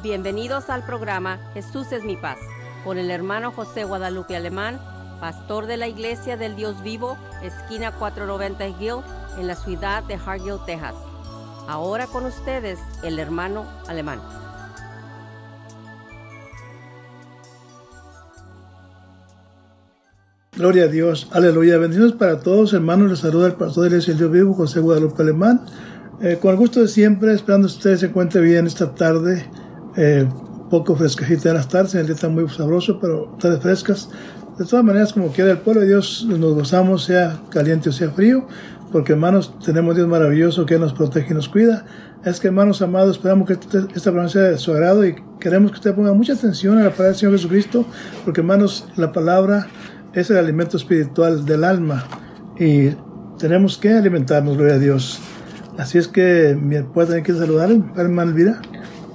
Bienvenidos al programa Jesús es mi paz con el hermano José Guadalupe Alemán, pastor de la Iglesia del Dios Vivo, esquina 490 Hill, en la ciudad de Hargill, Texas. Ahora con ustedes el hermano Alemán. Gloria a Dios, aleluya. Bendiciones para todos, hermanos. Les saluda el pastor de la Iglesia del Dios Vivo, José Guadalupe Alemán. Eh, con el gusto de siempre, esperando que ustedes se encuentren bien esta tarde. Eh, poco fresquecita en las tardes, el día está muy sabroso, pero tardes frescas. De todas maneras, como quiera el pueblo de Dios, nos gozamos, sea caliente o sea frío, porque hermanos, tenemos Dios maravilloso que nos protege y nos cuida. Es que hermanos amados, esperamos que este, esta palabra sea de su agrado y queremos que usted ponga mucha atención a la palabra del Señor Jesucristo, porque hermanos, la palabra es el alimento espiritual del alma y tenemos que alimentarnos, gloria a Dios. Así es que, ¿puedo tener que saludar, hermano Elvira?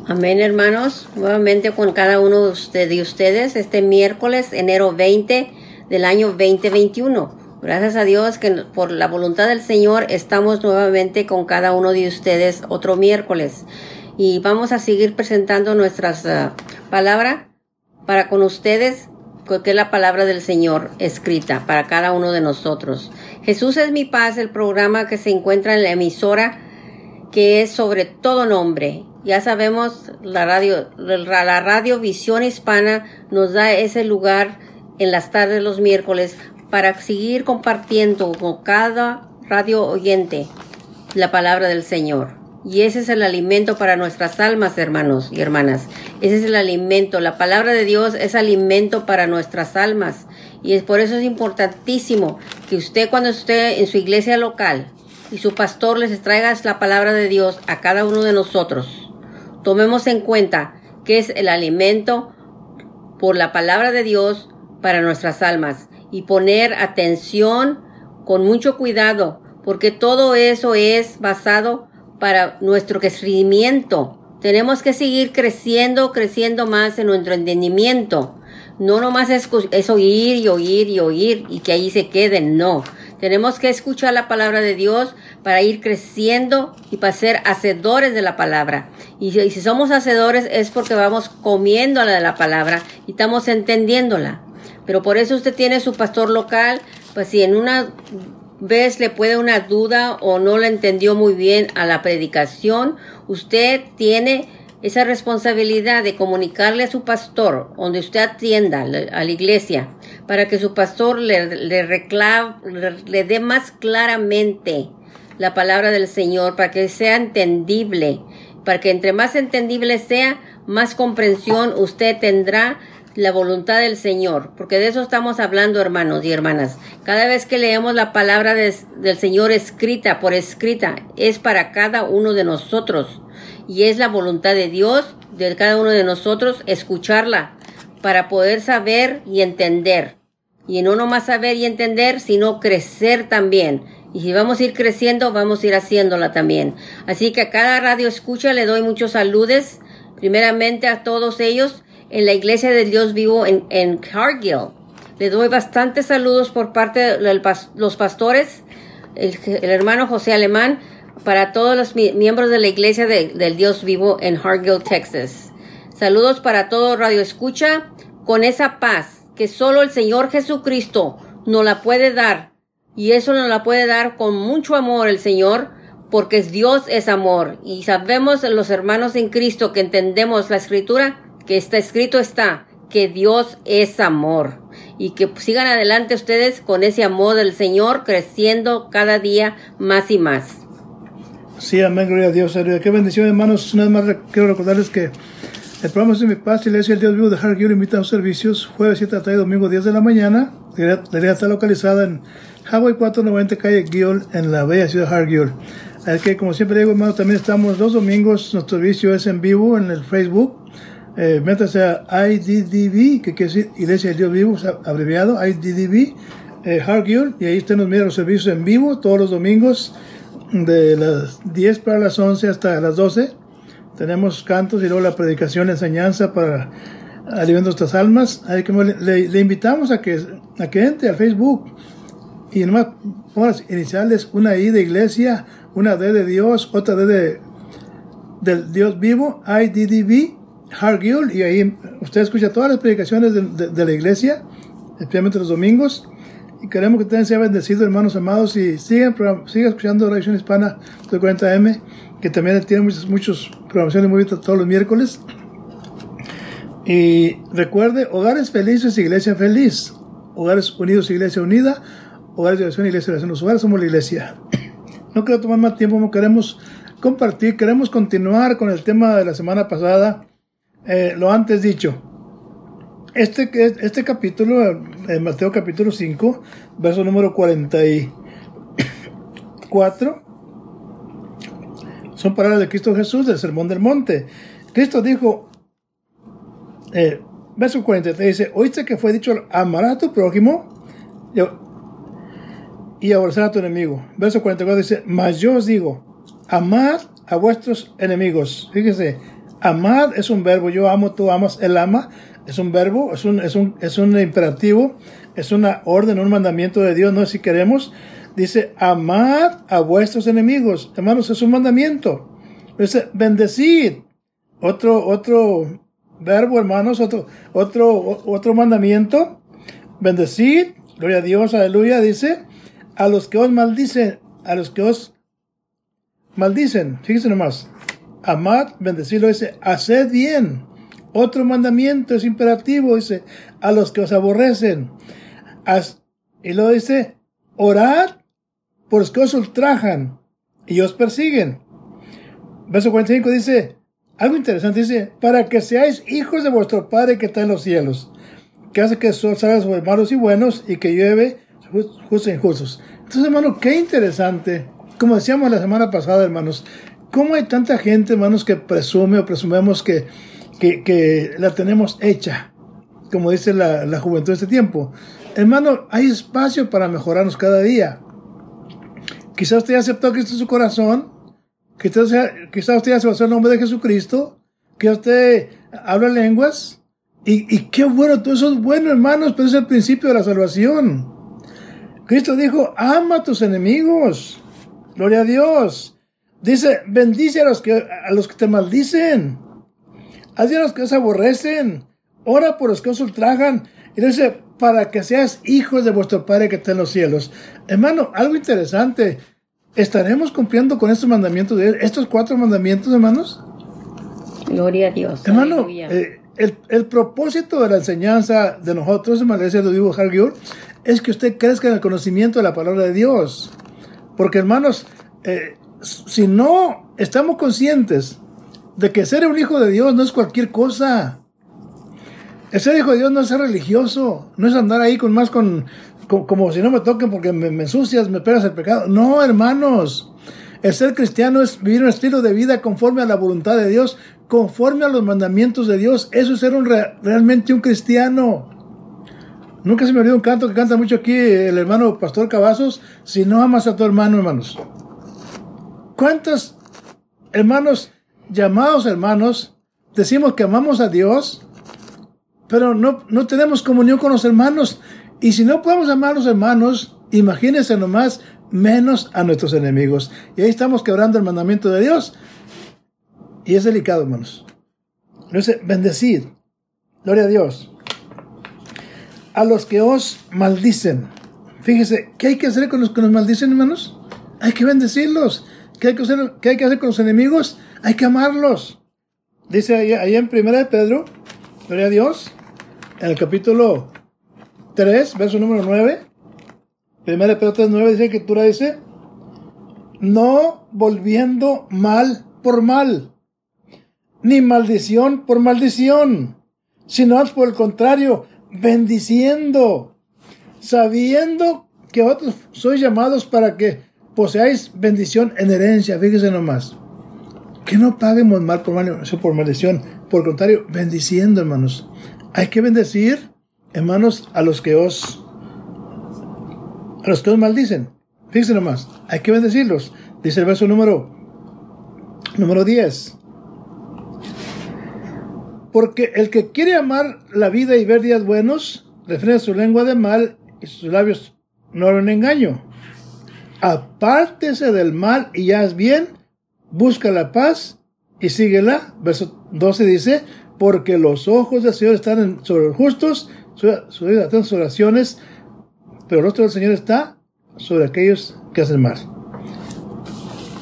Amén, hermanos. Nuevamente con cada uno de ustedes este miércoles, enero 20 del año 2021. Gracias a Dios que por la voluntad del Señor estamos nuevamente con cada uno de ustedes otro miércoles. Y vamos a seguir presentando nuestras uh, palabras para con ustedes, que es la palabra del Señor escrita para cada uno de nosotros. Jesús es mi paz, el programa que se encuentra en la emisora que es sobre todo nombre. Ya sabemos, la radio, la radio Visión Hispana nos da ese lugar en las tardes los miércoles para seguir compartiendo con cada radio oyente la palabra del Señor. Y ese es el alimento para nuestras almas, hermanos y hermanas. Ese es el alimento. La palabra de Dios es alimento para nuestras almas. Y es por eso es importantísimo que usted cuando esté en su iglesia local y su pastor les traiga la palabra de Dios a cada uno de nosotros, tomemos en cuenta que es el alimento por la palabra de Dios para nuestras almas y poner atención con mucho cuidado porque todo eso es basado para nuestro crecimiento. Tenemos que seguir creciendo, creciendo más en nuestro entendimiento. No nomás es, es, oír y oír y oír y que ahí se queden, no. Tenemos que escuchar la palabra de Dios para ir creciendo y para ser hacedores de la palabra. Y, si somos hacedores es porque vamos comiendo la de la palabra y estamos entendiéndola. Pero por eso usted tiene su pastor local, pues si en una vez le puede una duda o no le entendió muy bien a la predicación, usted tiene esa responsabilidad de comunicarle a su pastor, donde usted atienda a la iglesia, para que su pastor le, le, le dé más claramente la palabra del Señor, para que sea entendible, para que entre más entendible sea, más comprensión usted tendrá la voluntad del Señor, porque de eso estamos hablando, hermanos y hermanas. Cada vez que leemos la palabra del Señor escrita por escrita, es para cada uno de nosotros. Y es la voluntad de Dios, de cada uno de nosotros, escucharla para poder saber y entender. Y no nomás saber y entender, sino crecer también. Y si vamos a ir creciendo, vamos a ir haciéndola también. Así que a cada radio escucha le doy muchos saludes, primeramente a todos ellos en la Iglesia del Dios Vivo en, en Cargill. Le doy bastantes saludos por parte de los pastores, el, hermano José Alemán, para todos los miembros de la Iglesia del Dios Vivo en Hargill, Texas. Saludos para todo Radio Escucha, con esa paz que solo el Señor Jesucristo nos la puede dar. Y eso nos la puede dar con mucho amor el Señor, porque Dios es amor. Y sabemos los hermanos en Cristo que entendemos la escritura, que está escrito está que Dios es amor y que sigan adelante ustedes con ese amor del Señor creciendo cada día más y más. Sí, amén, gloria a Dios. Qué bendición, hermanos. Una vez más quiero recordarles que el programa es de mi paz, Iglesia el Dios vivo de Hargill invita a los servicios jueves 7 y domingo 10 de la mañana. La iglesia está localizada en Hawaii 490 calle Gill en la bella ciudad de Hargill. Es que como siempre digo, hermanos, también estamos los domingos, nuestro servicio es en vivo en el Facebook eh, métase a IDDB, que quiere decir Iglesia de Dios Vivo, abreviado, IDDB, eh, y ahí usted nos mira los servicios en vivo todos los domingos, de las 10 para las 11 hasta las 12. Tenemos cantos y luego la predicación, enseñanza para alimentar nuestras almas. Ahí le, invitamos a que, a que entre al Facebook y nomás ponga las iniciales, una I de iglesia, una D de Dios, otra D de, del Dios vivo, IDDB, Hargill y ahí usted escucha todas las predicaciones de, la iglesia, especialmente los domingos. Y queremos que ustedes sean bendecidos, hermanos amados, y sigan, sigan escuchando edición hispana de 40M, que también tiene muchas, muchas programaciones muy todos los miércoles. Y recuerde, hogares felices, iglesia feliz. Hogares unidos, iglesia unida. Hogares de oración, iglesia de oración. Los hogares somos la iglesia. No quiero tomar más tiempo, no queremos compartir, queremos continuar con el tema de la semana pasada, eh, lo antes dicho. Este, este capítulo, en Mateo capítulo 5, verso número 44, son palabras de Cristo Jesús del Sermón del Monte. Cristo dijo, eh, verso 43 dice, oíste que fue dicho, amarás a tu prójimo y aborrecer a tu enemigo. Verso 44 dice, mas yo os digo, amad a vuestros enemigos. Fíjese, amad es un verbo, yo amo, tú amas, él ama, es un verbo, es un, es un, es un imperativo, es una orden, un mandamiento de Dios, no si queremos. Dice, amad a vuestros enemigos. Hermanos, es un mandamiento. Dice, bendecid. Otro, otro verbo, hermanos, otro, otro, otro mandamiento. Bendecid. Gloria a Dios, aleluya. Dice, a los que os maldicen, a los que os maldicen. Fíjense nomás. Amad, bendecirlo, dice, haced bien. Otro mandamiento es imperativo, dice, a los que os aborrecen. y luego dice, orad por los que os ultrajan y os persiguen. Verso 45 dice, algo interesante, dice, para que seáis hijos de vuestro Padre que está en los cielos, que hace que sol salga sobre malos y buenos y que llueve justos e injustos. Entonces, hermano, qué interesante como decíamos la semana pasada, hermanos, ¿cómo hay tanta gente, hermanos, que presume o presumemos que, que, la tenemos hecha? Como dice la, la juventud de este tiempo. Hermano, hay espacio para mejorarnos cada día. Quizás usted aceptó a Cristo en su corazón. Quizás, usted aceptó el nombre de Jesucristo. Que usted habla lenguas. Y, y, qué bueno, todo eso es bueno, hermanos, pero es el principio de la salvación. Cristo dijo, ama a tus enemigos. Gloria a Dios. Dice, bendice a los que, a los que te maldicen. Haz a los que os aborrecen. Ora por los que os ultrajan. Y dice, para que seas hijos de vuestro Padre que está en los cielos. Hermano, algo interesante. ¿Estaremos cumpliendo con estos mandamientos de estos cuatro mandamientos, hermanos? Gloria a Dios. Hermano, eh, el, propósito de la enseñanza de nosotros, en lo digo es que usted crezca en el conocimiento de la palabra de Dios. Porque hermanos, eh, si no estamos conscientes de que ser un hijo de Dios no es cualquier cosa. Ser hijo de Dios no es ser religioso, no es andar ahí con más con, como si no me toquen porque me, ensucias, me pegas el pecado. No, hermanos. El ser cristiano es vivir un estilo de vida conforme a la voluntad de Dios, conforme a los mandamientos de Dios. Eso es ser un, realmente un cristiano. Nunca se me olvidó un canto que canta mucho aquí el hermano Pastor Cavazos, si no amas a tu hermano, hermanos. ¿Cuántos hermanos, llamados hermanos, decimos que amamos a Dios, pero no, no tenemos comunión con los hermanos? Y si no podemos amar a los hermanos, imagínense nomás, menos a nuestros enemigos. Y ahí estamos quebrando el mandamiento de Dios. Y es delicado, hermanos. Dice, bendecid. Gloria a Dios a los que os maldicen. Fíjese, ¿qué hay que hacer con los que nos maldicen, hermanos? Hay que bendecirlos. ¿Qué hay que hacer, qué hay que hacer con los enemigos? Hay que amarlos. Dice ahí, en Primera de Pedro, gloria a Dios, en el capítulo 3, verso número 9. Primera de Pedro 3, 9 dice que tú dice, no volviendo mal por mal, ni maldición por maldición, sino por el contrario, bendiciendo, sabiendo que otros sois llamados para que poseáis bendición en herencia. Fíjese nomás. Que no paguemos mal por maldición, por maldición. Por contrario, bendiciendo, hermanos. Hay que bendecir, hermanos, a los que os a los que os maldicen. Fíjense nomás. Hay que bendecirlos. Dice el verso número número 10. Porque el que quiere amar la vida y ver días buenos, refrena su lengua de mal y sus labios no un engaño. Apártese del mal y haz bien, busca la paz y síguela. Verso 12 dice, porque los ojos del Señor están sobre los justos, sobre, sus oraciones, pero el rostro del Señor está sobre aquellos que hacen mal.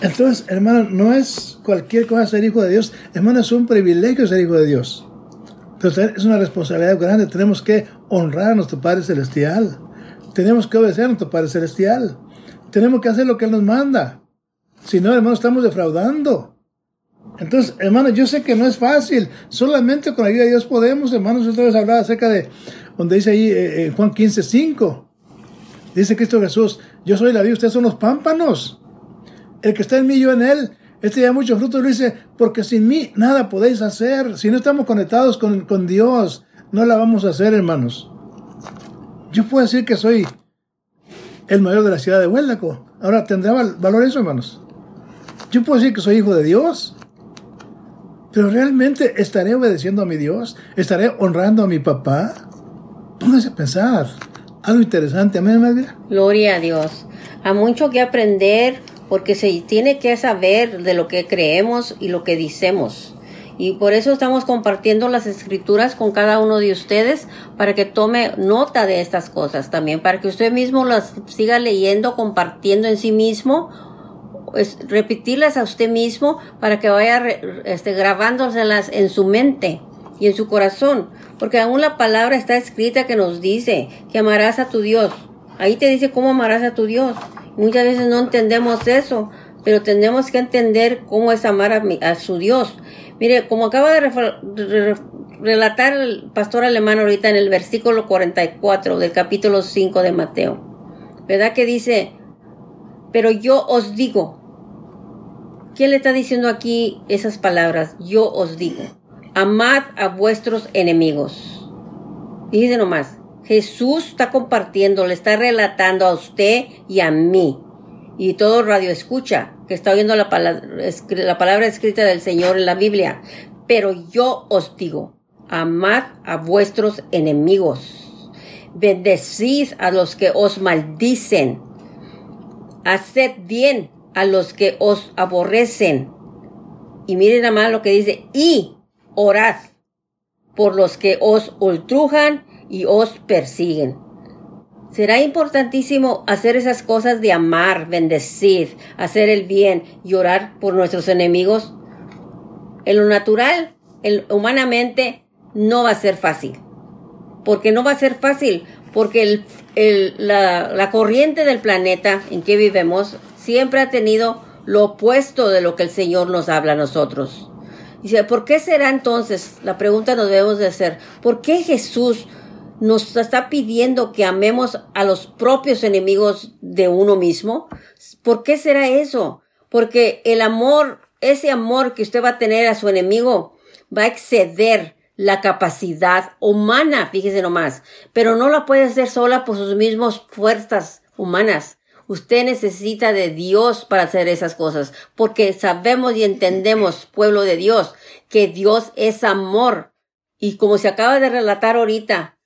Entonces, hermano, no es cualquier cosa ser hijo de Dios, hermano, es un privilegio ser hijo de Dios. Entonces, es una responsabilidad grande, tenemos que honrar a nuestro Padre Celestial, tenemos que obedecer a nuestro Padre Celestial, tenemos que hacer lo que Él nos manda. Si no, hermano, estamos defraudando. Entonces, hermano, yo sé que no es fácil. Solamente con la ayuda de Dios podemos, hermanos. Otra vez hablaba acerca de donde dice ahí eh, en Juan 15, 5. Dice Cristo Jesús, yo soy la vida, ustedes son los pámpanos. El que está en mí, yo en él. Este ya mucho fruto lo dice, porque sin mí nada podéis hacer. Si no estamos conectados con, con Dios, no la vamos a hacer, hermanos. Yo puedo decir que soy el mayor de la ciudad de Hueldaco. Ahora, ¿tendrá valor eso, hermanos? Yo puedo decir que soy hijo de Dios. Pero realmente estaré obedeciendo a mi Dios, estaré honrando a mi papá. Póngase a pensar. Algo interesante, amén, Elvira. Gloria a Dios. Hay mucho que aprender porque se tiene que saber de lo que creemos y lo que decimos. Y por eso estamos compartiendo las escrituras con cada uno de ustedes para que tome nota de estas cosas también, para que usted mismo las siga leyendo, compartiendo en sí mismo es repetirlas a usted mismo para que vaya este, grabándoselas en su mente y en su corazón. Porque aún la palabra está escrita que nos dice que amarás a tu Dios. Ahí te dice cómo amarás a tu Dios. Muchas veces no entendemos eso, pero tenemos que entender cómo es amar a, su Dios. Mire, como acaba de relatar el pastor alemán ahorita en el versículo 44 del capítulo 5 de Mateo, ¿verdad? Que dice, pero yo os digo, ¿quién le está diciendo aquí esas palabras? Yo os digo, amad a vuestros enemigos. Dice nomás, Jesús está compartiendo, le está relatando a usted y a mí. Y todo radio escucha, que está oyendo la palabra, la palabra escrita del Señor en la Biblia. Pero yo os digo, amad a vuestros enemigos. Bendecid a los que os maldicen. Haced bien a los que os aborrecen. Y miren nada más lo que dice, y orad por los que os ultrujan y os persiguen. Será importantísimo hacer esas cosas de amar, bendecir, hacer el bien y orar por nuestros enemigos. En lo natural, humanamente, no va a ser fácil. Porque no va a ser fácil, porque la, la corriente del planeta en que vivimos siempre ha tenido lo opuesto de lo que el Señor nos habla a nosotros. Dice, ¿por qué será entonces? La pregunta nos debemos de hacer, ¿por qué Jesús nos está pidiendo que amemos a los propios enemigos de uno mismo. ¿Por qué será eso? Porque el amor, ese amor que usted va a tener a su enemigo, va a exceder la capacidad humana, fíjese nomás, pero no la puede hacer sola por sus mismas fuerzas humanas. Usted necesita de Dios para hacer esas cosas, porque sabemos y entendemos, pueblo de Dios, que Dios es amor. Y como se acaba de relatar ahorita,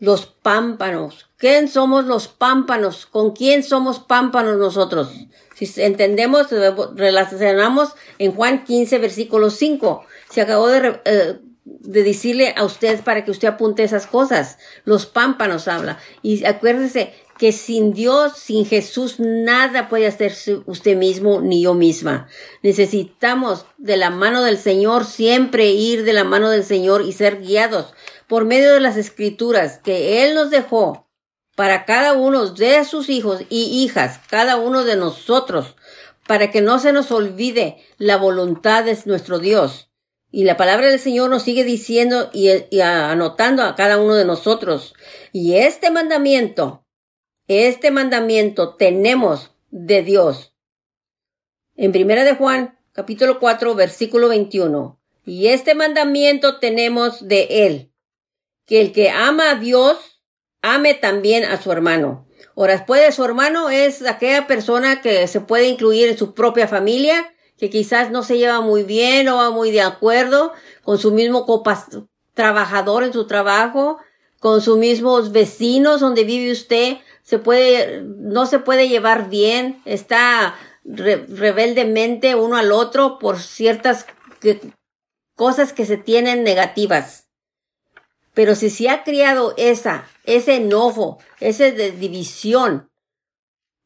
los pámpanos. ¿Quién somos los pámpanos? ¿Con quién somos pámpanos nosotros? Si entendemos, relacionamos en Juan 15, versículo 5. Se acabó de, eh, de decirle a usted para que usted apunte esas cosas. Los pámpanos habla. Y acuérdese que sin Dios, sin Jesús, nada puede hacer usted mismo ni yo misma. Necesitamos de la mano del Señor siempre ir de la mano del Señor y ser guiados por medio de las escrituras que Él nos dejó para cada uno de sus hijos y hijas, cada uno de nosotros, para que no se nos olvide la voluntad de nuestro Dios. Y la palabra del Señor nos sigue diciendo y, y anotando a cada uno de nosotros. Y este mandamiento, este mandamiento tenemos de Dios. En primera de Juan, capítulo 4, versículo 21. Y este mandamiento tenemos de Él que el que ama a Dios, ame también a su hermano. Ahora, después de su hermano es aquella persona que se puede incluir en su propia familia, que quizás no se lleva muy bien o va muy de acuerdo con su mismo trabajador en su trabajo, con sus mismos vecinos donde vive usted, se puede, no se puede llevar bien, está rebeldemente uno al otro por ciertas cosas que se tienen negativas. Pero si se ha criado esa, ese enojo, esa división,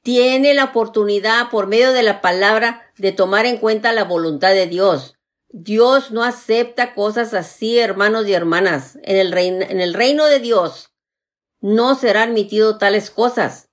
tiene la oportunidad por medio de la palabra de tomar en cuenta la voluntad de Dios. Dios no acepta cosas así, hermanos y hermanas. En el reino, en el reino de Dios no será admitido tales cosas.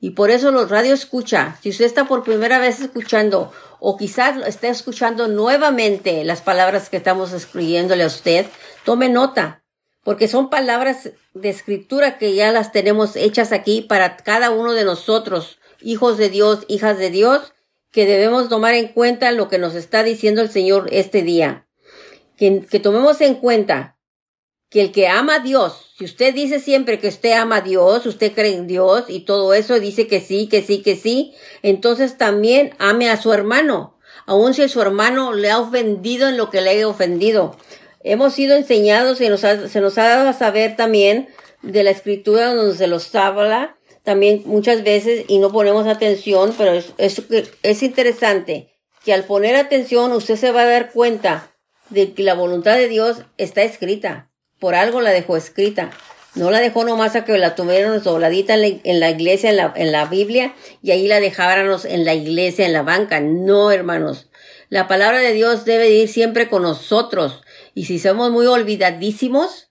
Y por eso los radio escucha. Si usted está por primera vez escuchando o quizás está escuchando nuevamente las palabras que estamos escribiéndole a usted, tome nota, porque son palabras de escritura que ya las tenemos hechas aquí para cada uno de nosotros hijos de Dios, hijas de Dios, que debemos tomar en cuenta lo que nos está diciendo el Señor este día. Que, que tomemos en cuenta que el que ama a Dios, si usted dice siempre que usted ama a Dios, usted cree en Dios y todo eso, dice que sí, que sí, que sí, entonces también ame a su hermano, aun si su hermano le ha ofendido en lo que le haya ofendido. Hemos sido enseñados y se nos ha dado a saber también de la escritura donde se los habla también muchas veces y no ponemos atención, pero es, es interesante que al poner atención usted se va a dar cuenta de que la voluntad de Dios está escrita. Por algo la dejó escrita. No la dejó nomás a que la tuviéramos dobladita en la, en la iglesia, en la, en la Biblia, y ahí la dejáramos en la iglesia, en la banca. No, hermanos. La palabra de Dios debe ir siempre con nosotros. Y si somos muy olvidadísimos,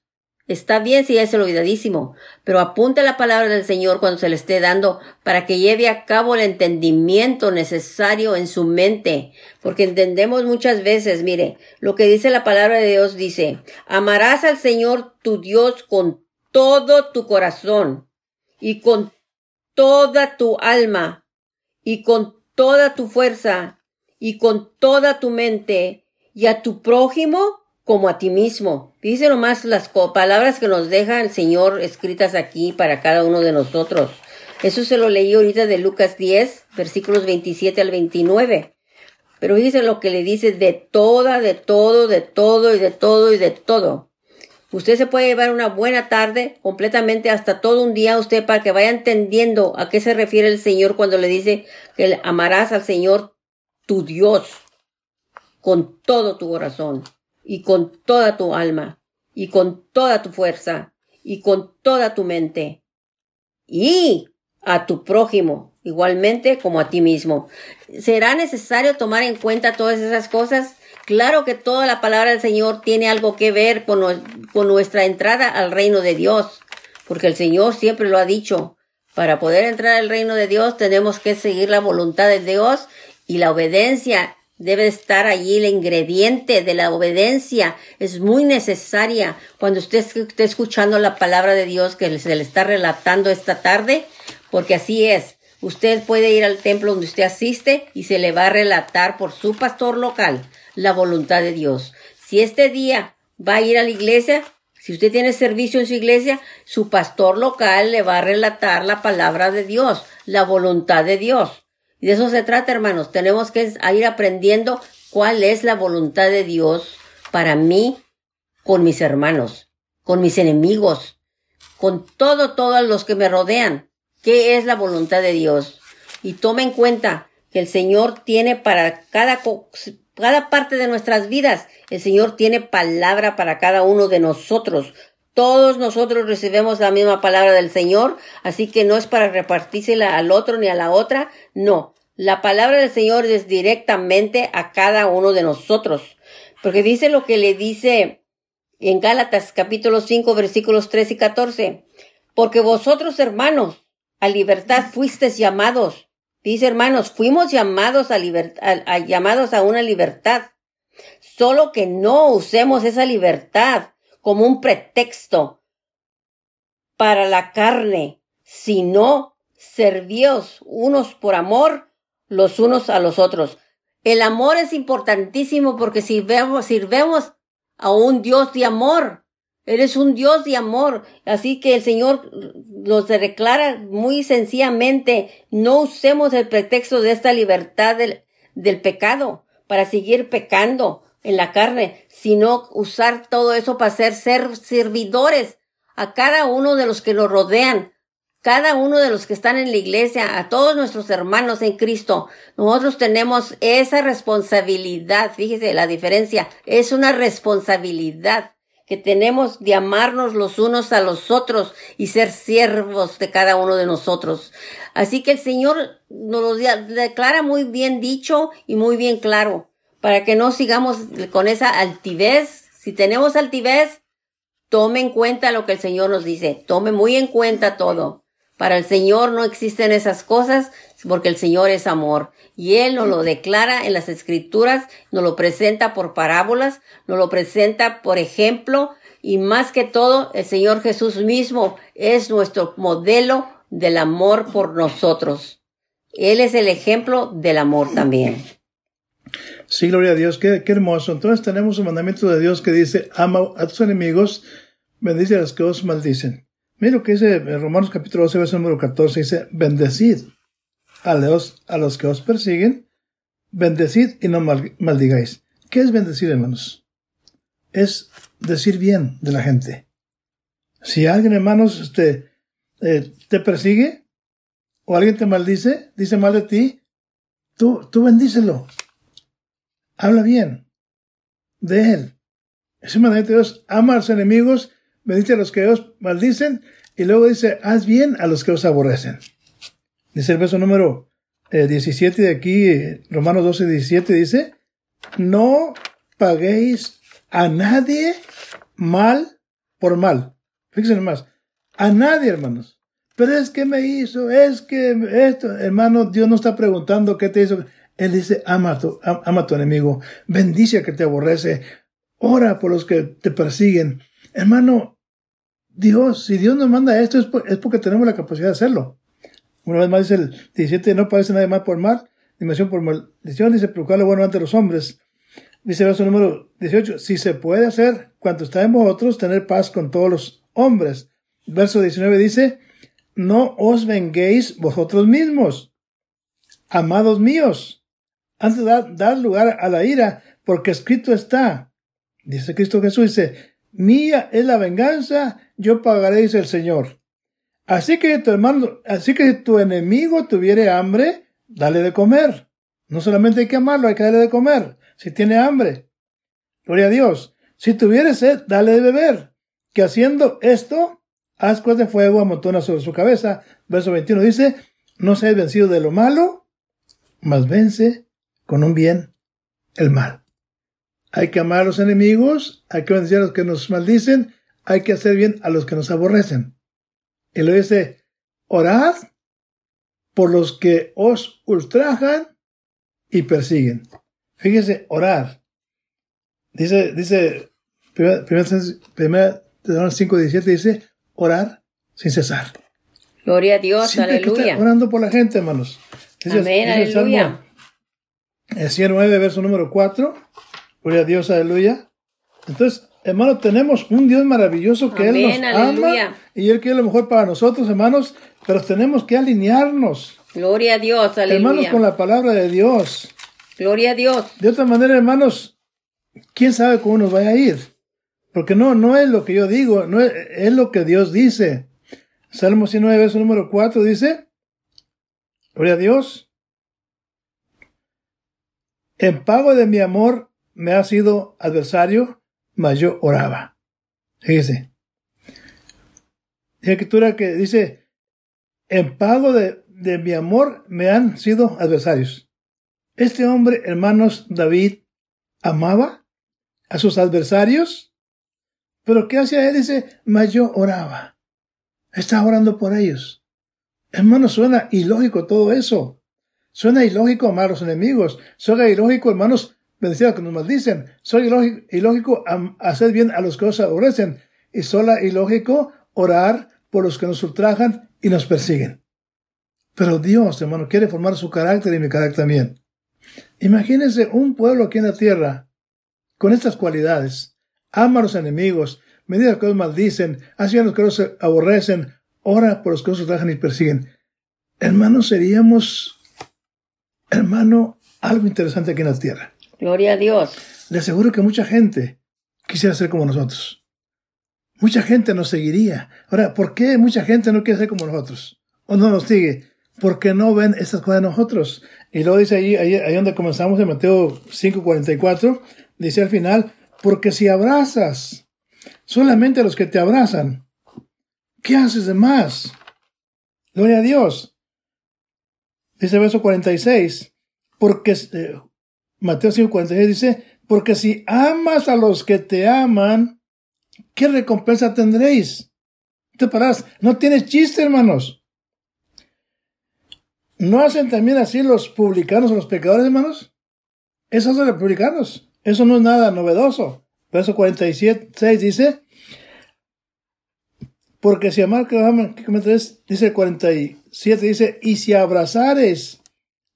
Está bien si es el olvidadísimo, pero apunte la palabra del Señor cuando se le esté dando para que lleve a cabo el entendimiento necesario en su mente, porque entendemos muchas veces, mire, lo que dice la palabra de Dios dice, amarás al Señor tu Dios con todo tu corazón y con toda tu alma y con toda tu fuerza y con toda tu mente y a tu prójimo como a ti mismo. Dice nomás las palabras que nos deja el Señor escritas aquí para cada uno de nosotros. Eso se lo leí ahorita de Lucas 10, versículos 27 al 29. Pero dice lo que le dice de toda, de todo, de todo y de todo y de todo. Usted se puede llevar una buena tarde, completamente hasta todo un día usted para que vaya entendiendo a qué se refiere el Señor cuando le dice que amarás al Señor tu Dios con todo tu corazón y con toda tu alma, y con toda tu fuerza, y con toda tu mente, y a tu prójimo, igualmente como a ti mismo. ¿Será necesario tomar en cuenta todas esas cosas? Claro que toda la palabra del Señor tiene algo que ver con, con nuestra entrada al reino de Dios, porque el Señor siempre lo ha dicho. Para poder entrar al reino de Dios tenemos que seguir la voluntad de Dios y la obediencia Debe estar allí el ingrediente de la obediencia. Es muy necesaria cuando usted esté escuchando la palabra de Dios que se le está relatando esta tarde, porque así es. Usted puede ir al templo donde usted asiste y se le va a relatar por su pastor local la voluntad de Dios. Si este día va a ir a la iglesia, si usted tiene servicio en su iglesia, su pastor local le va a relatar la palabra de Dios, la voluntad de Dios. De eso se trata, hermanos. Tenemos que ir aprendiendo cuál es la voluntad de Dios para mí con mis hermanos, con mis enemigos, con todo, todos los que me rodean. ¿Qué es la voluntad de Dios? Y tome en cuenta que el Señor tiene para cada, cada parte de nuestras vidas, el Señor tiene palabra para cada uno de nosotros. Todos nosotros recibimos la misma palabra del Señor, así que no es para repartírsela al otro ni a la otra, no. La palabra del Señor es directamente a cada uno de nosotros, porque dice lo que le dice en Gálatas capítulo 5 versículos 3 y 14, porque vosotros hermanos a libertad fuisteis llamados. Dice hermanos, fuimos llamados a, libertad, llamados a una libertad, solo que no usemos esa libertad como un pretexto para la carne, sino servíos unos por amor los unos a los otros. El amor es importantísimo porque sirvemos, sirvemos a un Dios de amor. Eres un Dios de amor. Así que el Señor nos declara muy sencillamente, no usemos el pretexto de esta libertad del, del pecado para seguir pecando en la carne, sino usar todo eso para ser, ser servidores a cada uno de los que nos rodean, cada uno de los que están en la iglesia, a todos nuestros hermanos en Cristo, nosotros tenemos esa responsabilidad. Fíjese la diferencia. Es una responsabilidad que tenemos de amarnos los unos a los otros y ser siervos de cada uno de nosotros. Así que el Señor nos lo declara muy bien dicho y muy bien claro, para que no sigamos con esa altivez. Si tenemos altivez, tome en cuenta lo que el Señor nos dice, tome muy en cuenta todo. Para el Señor no existen esas cosas porque el Señor es amor. Y Él nos lo declara en las escrituras, nos lo presenta por parábolas, nos lo presenta por ejemplo y más que todo el Señor Jesús mismo es nuestro modelo del amor por nosotros. Él es el ejemplo del amor también. Sí, gloria a Dios, qué, hermoso. Entonces tenemos un mandamiento de Dios que dice, ama a tus enemigos, bendice a los que os maldicen. Mira lo que dice en Romanos capítulo 12, verso número 14, dice, bendecid a los, a los que os persiguen, bendecid y no maldigáis. ¿Qué es bendecir, hermanos? Es decir bien de la gente. Si alguien, hermanos, este, eh, te persigue o alguien te maldice, dice mal de ti, tú, tú bendícelo. Habla bien de él. Ese mandamiento de Dios ama a los enemigos bendice a los que os maldicen, y luego dice, haz bien a los que os aborrecen. Dice el verso número 17 eh, de aquí, Romanos 12, 17, dice, no paguéis a nadie mal por mal. Fíjense más, a nadie, hermanos. Pero es que me hizo, es que esto, hermano, Dios no está preguntando qué te hizo. Él dice, ama a tu, ama a tu enemigo, bendice a que te aborrece, ora por los que te persiguen. Hermano, Dios, si Dios nos manda esto es, porque tenemos la capacidad de hacerlo. Una vez más dice el 17, no parece nadie mal por mal, dimensión por maldición, dice procurar lo bueno ante los hombres. Dice el verso número 18, si se puede hacer cuanto está en vosotros, tener paz con todos los hombres. Verso 19 dice, no os venguéis vosotros mismos, amados míos, antes de dar, dar lugar a la ira, porque escrito está, dice Cristo Jesús, dice, Mía es la venganza, yo pagaré, dice el Señor. Así que tu hermano, así que tu enemigo tuviere hambre, dale de comer. No solamente hay que amarlo, hay que darle de comer. Si tiene hambre. Gloria a Dios. Si tuviere sed, dale de beber. Que haciendo esto, ascuas de fuego amontona sobre su cabeza. Verso 21 dice, no seas vencido de lo malo, mas vence con un bien el mal. Hay que amar a los enemigos, hay que bendecir a los que nos maldicen, hay que hacer bien a los que nos aborrecen. Y lo dice, orad por los que os ultrajan y persiguen. Fíjese, orar. Dice, dice, primera, primera 5, 17 dice, orar sin cesar. Gloria a Dios, aleluya. orando por la gente, hermanos. Amén, aleluya. El 109, verso número 4. Gloria a Dios, aleluya. Entonces, hermano, tenemos un Dios maravilloso que Él nos ama y Él quiere lo mejor para nosotros, hermanos, pero tenemos que alinearnos. Gloria a Dios, aleluya. Hermanos, con la palabra de Dios. Gloria a Dios. De otra manera, hermanos, quién sabe cómo nos vaya a ir. Porque no, no es lo que yo digo, no es, es lo que Dios dice. Salmo 19, verso número 4 dice, Gloria a Dios. En pago de mi amor me ha sido adversario, mas yo oraba. Fíjese. La escritura que dice, en pago de, de mi amor me han sido adversarios. Este hombre, hermanos, David, amaba a sus adversarios, pero ¿qué hacía él? Dice, mas yo oraba. Estaba orando por ellos. Hermanos, suena ilógico todo eso. Suena ilógico amar a los enemigos. Suena ilógico, hermanos, los que nos maldicen. Suena ilógico, hacer bien a los que nos aborrecen. Y suena ilógico orar por los que nos ultrajan y nos persiguen. Pero Dios, hermano, quiere formar su carácter y mi carácter también. Imagínense un pueblo aquí en la tierra con estas cualidades. Ama a los enemigos, bendice a los que nos maldicen, hace a los que nos aborrecen, ora por los que nos ultrajan y persiguen. Hermanos, seríamos hermano, algo interesante aquí en la tierra. Gloria a Dios. Le aseguro que mucha gente quisiera ser como nosotros. mucha gente nos seguiría. Ahora, ¿por qué mucha gente no quiere ser como nosotros? ¿O no nos sigue? Porque no ven esas cosas de nosotros. Y luego dice ahí, ahí, ahí donde comenzamos en Mateo 5:44, dice al final, porque si abrazas solamente a los que te abrazan, ¿qué haces de más? Gloria a Dios. Dice verso 46, porque eh, Mateo 5:46 dice, porque si amas a los que te aman, ¿qué recompensa tendréis? Te parás, no tienes chiste, hermanos. ¿No hacen también así los publicanos o los pecadores, hermanos? Esos son los publicanos. Eso no es nada novedoso. Verso 47, 6 dice, porque si amar que aman, dice el 47, dice, y si abrazares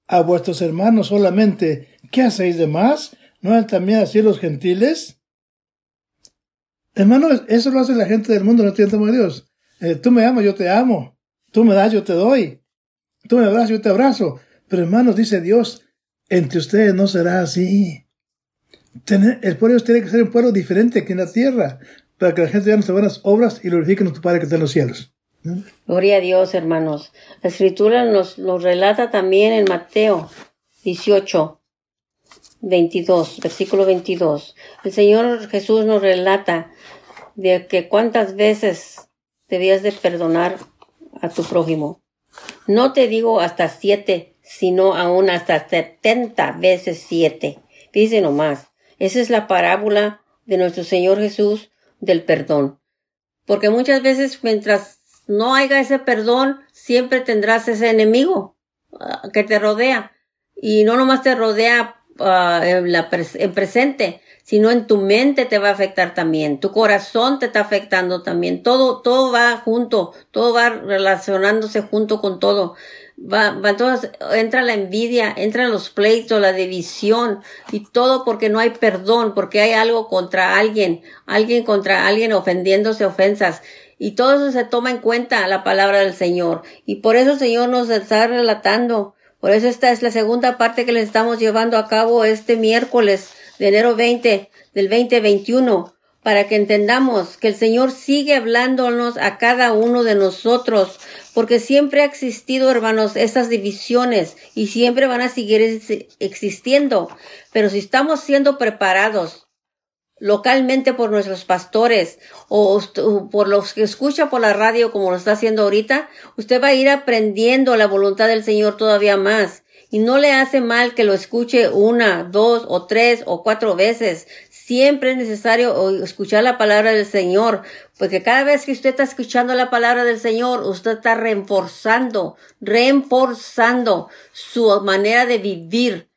a vuestros hermanos solamente, ¿qué hacéis de más? ¿No es también así los gentiles? Hermano, eso lo hace la gente del mundo, no tiene temor a Dios. Eh, tú me amas, yo te amo. Tú me das, yo te doy. Tú me abrazas, yo te abrazo. Pero hermanos, dice Dios, entre ustedes no será así. el pueblo tiene que ser un pueblo diferente que en la tierra, para que la gente haga buenas obras y glorifique a tu Padre que está en los cielos. Gloria a Dios, hermanos. La escritura nos, nos relata también en Mateo 18, 22, versículo 22. El Señor Jesús nos relata de que cuántas veces debías de perdonar a tu prójimo. No te digo hasta siete, sino aún hasta setenta veces siete. Dice nomás. Esa es la parábola de nuestro Señor Jesús del perdón. Porque muchas veces mientras no haya ese perdón, siempre tendrás ese enemigo ah, que te rodea. Y no nomás te rodea uh, en, la en presente, sino en tu mente te va a afectar también, tu corazón te está afectando también, todo, todo va junto, todo va relacionándose junto con todo. Va, va, entonces entra la envidia, entran los pleitos, la división y todo porque no hay perdón, porque hay algo contra alguien, alguien contra alguien ofendiéndose ofensas. Y todo eso se toma en cuenta la palabra del Señor. Y por eso el Señor nos está relatando por eso esta es la segunda parte que le estamos llevando a cabo este miércoles de enero 20 del 2021 para que entendamos que el Señor sigue hablándonos a cada uno de nosotros, porque siempre ha existido, hermanos, estas divisiones y siempre van a seguir existiendo. Pero si estamos siendo preparados localmente por nuestros pastores o, por los que escucha por la radio como lo está haciendo ahorita, usted va a ir aprendiendo la voluntad del Señor todavía más. Y no le hace mal que lo escuche una, dos o tres o cuatro veces. Siempre es necesario escuchar la palabra del Señor, porque cada vez que usted está escuchando la palabra del Señor, usted está reforzando, reforzando su manera de vivir,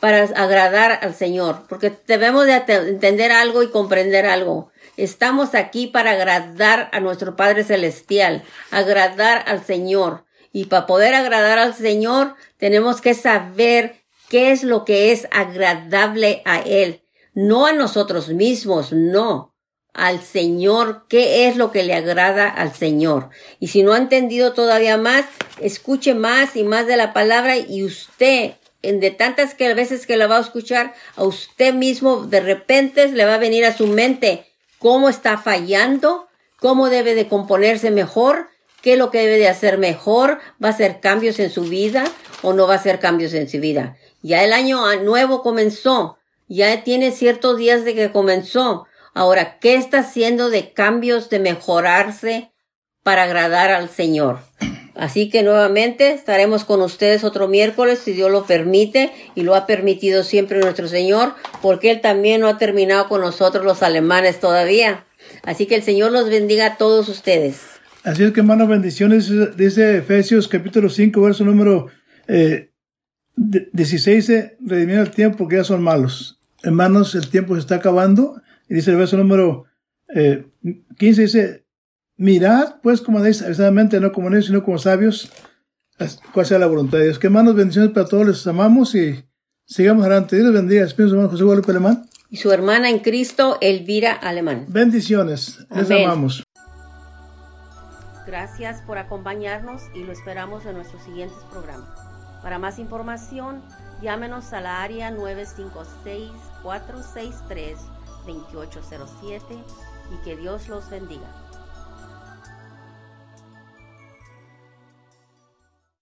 para agradar al Señor, porque debemos de entender algo y comprender algo. Estamos aquí para agradar a nuestro Padre Celestial, agradar al Señor. Y para poder agradar al Señor, tenemos que saber qué es lo que es agradable a Él. No a nosotros mismos, no. Al Señor, qué es lo que le agrada al Señor. Y si no ha entendido todavía más, escuche más y más de la palabra y usted de tantas veces que la va a escuchar, a usted mismo de repente le va a venir a su mente cómo está fallando, cómo debe de componerse mejor, qué es lo que debe de hacer mejor, va a hacer cambios en su vida o no va a hacer cambios en su vida. Ya el año nuevo comenzó, ya tiene ciertos días de que comenzó. Ahora, ¿qué está haciendo de cambios, de mejorarse para agradar al Señor? Así que nuevamente estaremos con ustedes otro miércoles, si Dios lo permite, y lo ha permitido siempre nuestro Señor, porque Él también no ha terminado con nosotros los alemanes todavía. Así que el Señor los bendiga a todos ustedes. Así es que, hermanos, bendiciones, dice Efesios capítulo 5, verso número eh, 16, dice, redimir el tiempo porque ya son malos. Hermanos, el tiempo se está acabando. Y dice el verso número eh, 15, dice, Mirad, pues, como dice, precisamente, no como niños, sino como sabios, cuál sea la voluntad de Dios. Que manos bendiciones para todos, les amamos y sigamos adelante. Dios les bendiga. Espíritu hermano José Guadalupe Alemán. Y su hermana en Cristo, Elvira Alemán. Bendiciones. Les amamos. Gracias por acompañarnos y lo esperamos en nuestros siguientes programas. Para más información, llámenos a la área 956-463-2807 y que Dios los bendiga.